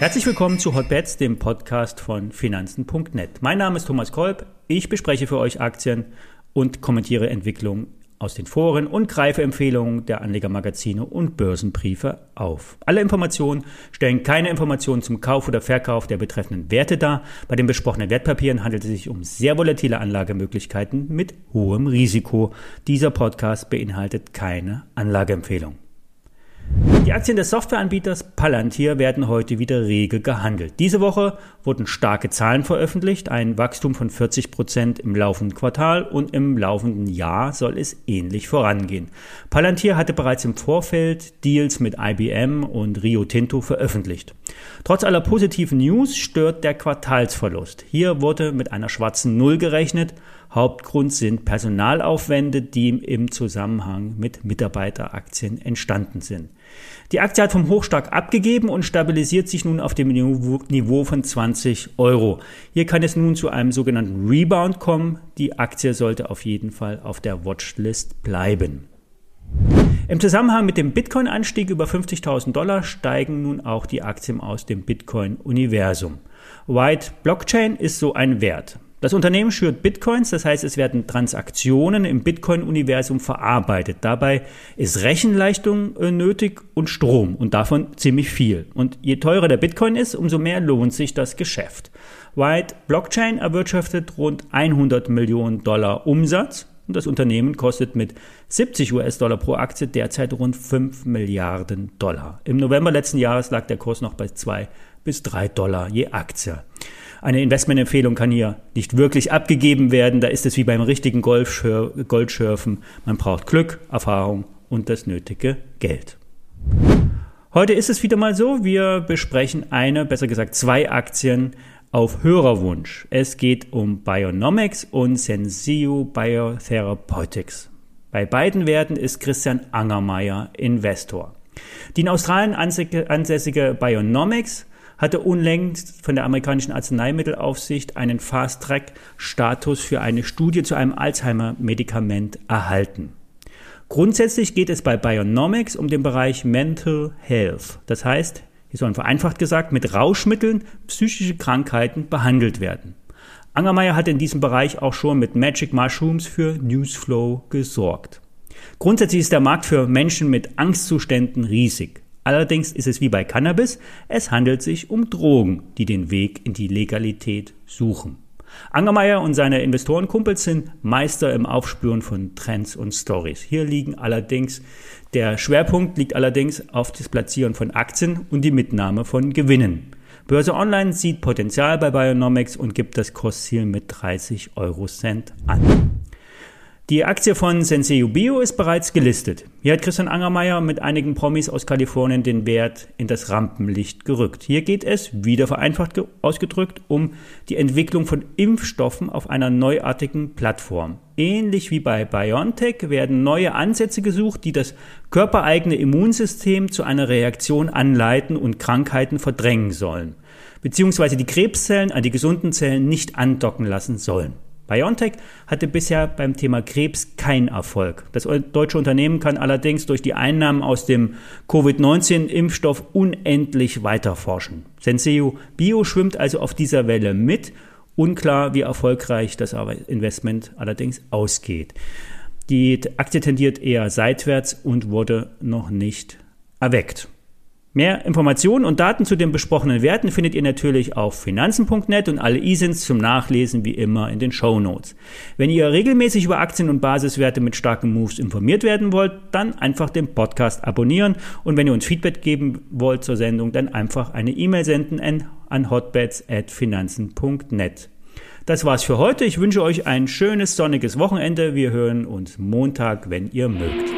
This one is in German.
Herzlich willkommen zu Hotbets, dem Podcast von Finanzen.net. Mein Name ist Thomas Kolb. Ich bespreche für euch Aktien und kommentiere Entwicklungen aus den Foren und greife Empfehlungen der Anlegermagazine und Börsenbriefe auf. Alle Informationen stellen keine Informationen zum Kauf oder Verkauf der betreffenden Werte dar. Bei den besprochenen Wertpapieren handelt es sich um sehr volatile Anlagemöglichkeiten mit hohem Risiko. Dieser Podcast beinhaltet keine Anlageempfehlung. Die Aktien des Softwareanbieters Palantir werden heute wieder rege gehandelt. Diese Woche wurden starke Zahlen veröffentlicht, ein Wachstum von 40 Prozent im laufenden Quartal und im laufenden Jahr soll es ähnlich vorangehen. Palantir hatte bereits im Vorfeld Deals mit IBM und Rio Tinto veröffentlicht. Trotz aller positiven News stört der Quartalsverlust. Hier wurde mit einer schwarzen Null gerechnet. Hauptgrund sind Personalaufwände, die im Zusammenhang mit Mitarbeiteraktien entstanden sind. Die Aktie hat vom Hochstark abgegeben und stabilisiert sich nun auf dem Niveau von 20 Euro. Hier kann es nun zu einem sogenannten Rebound kommen. Die Aktie sollte auf jeden Fall auf der Watchlist bleiben. Im Zusammenhang mit dem Bitcoin-Anstieg über 50.000 Dollar steigen nun auch die Aktien aus dem Bitcoin-Universum. White Blockchain ist so ein Wert. Das Unternehmen schürt Bitcoins, das heißt, es werden Transaktionen im Bitcoin-Universum verarbeitet. Dabei ist Rechenleistung äh, nötig und Strom und davon ziemlich viel. Und je teurer der Bitcoin ist, umso mehr lohnt sich das Geschäft. White Blockchain erwirtschaftet rund 100 Millionen Dollar Umsatz und das Unternehmen kostet mit 70 US-Dollar pro Aktie derzeit rund 5 Milliarden Dollar. Im November letzten Jahres lag der Kurs noch bei 2 bis 3 Dollar je Aktie. Eine Investmentempfehlung kann hier nicht wirklich abgegeben werden. Da ist es wie beim richtigen Goldschürfen. Man braucht Glück, Erfahrung und das nötige Geld. Heute ist es wieder mal so, wir besprechen eine, besser gesagt zwei Aktien auf Hörerwunsch. Es geht um Bionomics und Sensio Biotherapeutics. Bei beiden Werten ist Christian Angermeier Investor. Die in Australien ansässige Bionomics hatte unlängst von der amerikanischen Arzneimittelaufsicht einen Fast-Track-Status für eine Studie zu einem Alzheimer-Medikament erhalten. Grundsätzlich geht es bei Bionomics um den Bereich Mental Health. Das heißt, hier sollen vereinfacht gesagt mit Rauschmitteln psychische Krankheiten behandelt werden. Angermeier hat in diesem Bereich auch schon mit Magic Mushrooms für Newsflow gesorgt. Grundsätzlich ist der Markt für Menschen mit Angstzuständen riesig. Allerdings ist es wie bei Cannabis, es handelt sich um Drogen, die den Weg in die Legalität suchen. Angermeier und seine Investorenkumpels sind Meister im Aufspüren von Trends und Stories. Hier liegen allerdings, der Schwerpunkt liegt allerdings auf das Platzieren von Aktien und die Mitnahme von Gewinnen. Börse Online sieht Potenzial bei Bionomics und gibt das Kursziel mit 30 Euro Cent an. Die Aktie von Senseo Bio ist bereits gelistet. Hier hat Christian Angermeier mit einigen Promis aus Kalifornien den Wert in das Rampenlicht gerückt. Hier geht es, wieder vereinfacht ausgedrückt, um die Entwicklung von Impfstoffen auf einer neuartigen Plattform. Ähnlich wie bei BioNTech werden neue Ansätze gesucht, die das körpereigene Immunsystem zu einer Reaktion anleiten und Krankheiten verdrängen sollen, beziehungsweise die Krebszellen an die gesunden Zellen nicht andocken lassen sollen. BioNTech hatte bisher beim Thema Krebs keinen Erfolg. Das deutsche Unternehmen kann allerdings durch die Einnahmen aus dem Covid-19-Impfstoff unendlich weiter forschen. Senseo Bio schwimmt also auf dieser Welle mit. Unklar, wie erfolgreich das Investment allerdings ausgeht. Die Aktie tendiert eher seitwärts und wurde noch nicht erweckt. Mehr Informationen und Daten zu den besprochenen Werten findet ihr natürlich auf finanzen.net und alle ISINs zum Nachlesen wie immer in den Show Notes. Wenn ihr regelmäßig über Aktien und Basiswerte mit starken Moves informiert werden wollt, dann einfach den Podcast abonnieren und wenn ihr uns Feedback geben wollt zur Sendung, dann einfach eine E-Mail senden an hotbets@finanzen.net. Das war's für heute. Ich wünsche euch ein schönes sonniges Wochenende. Wir hören uns Montag, wenn ihr mögt.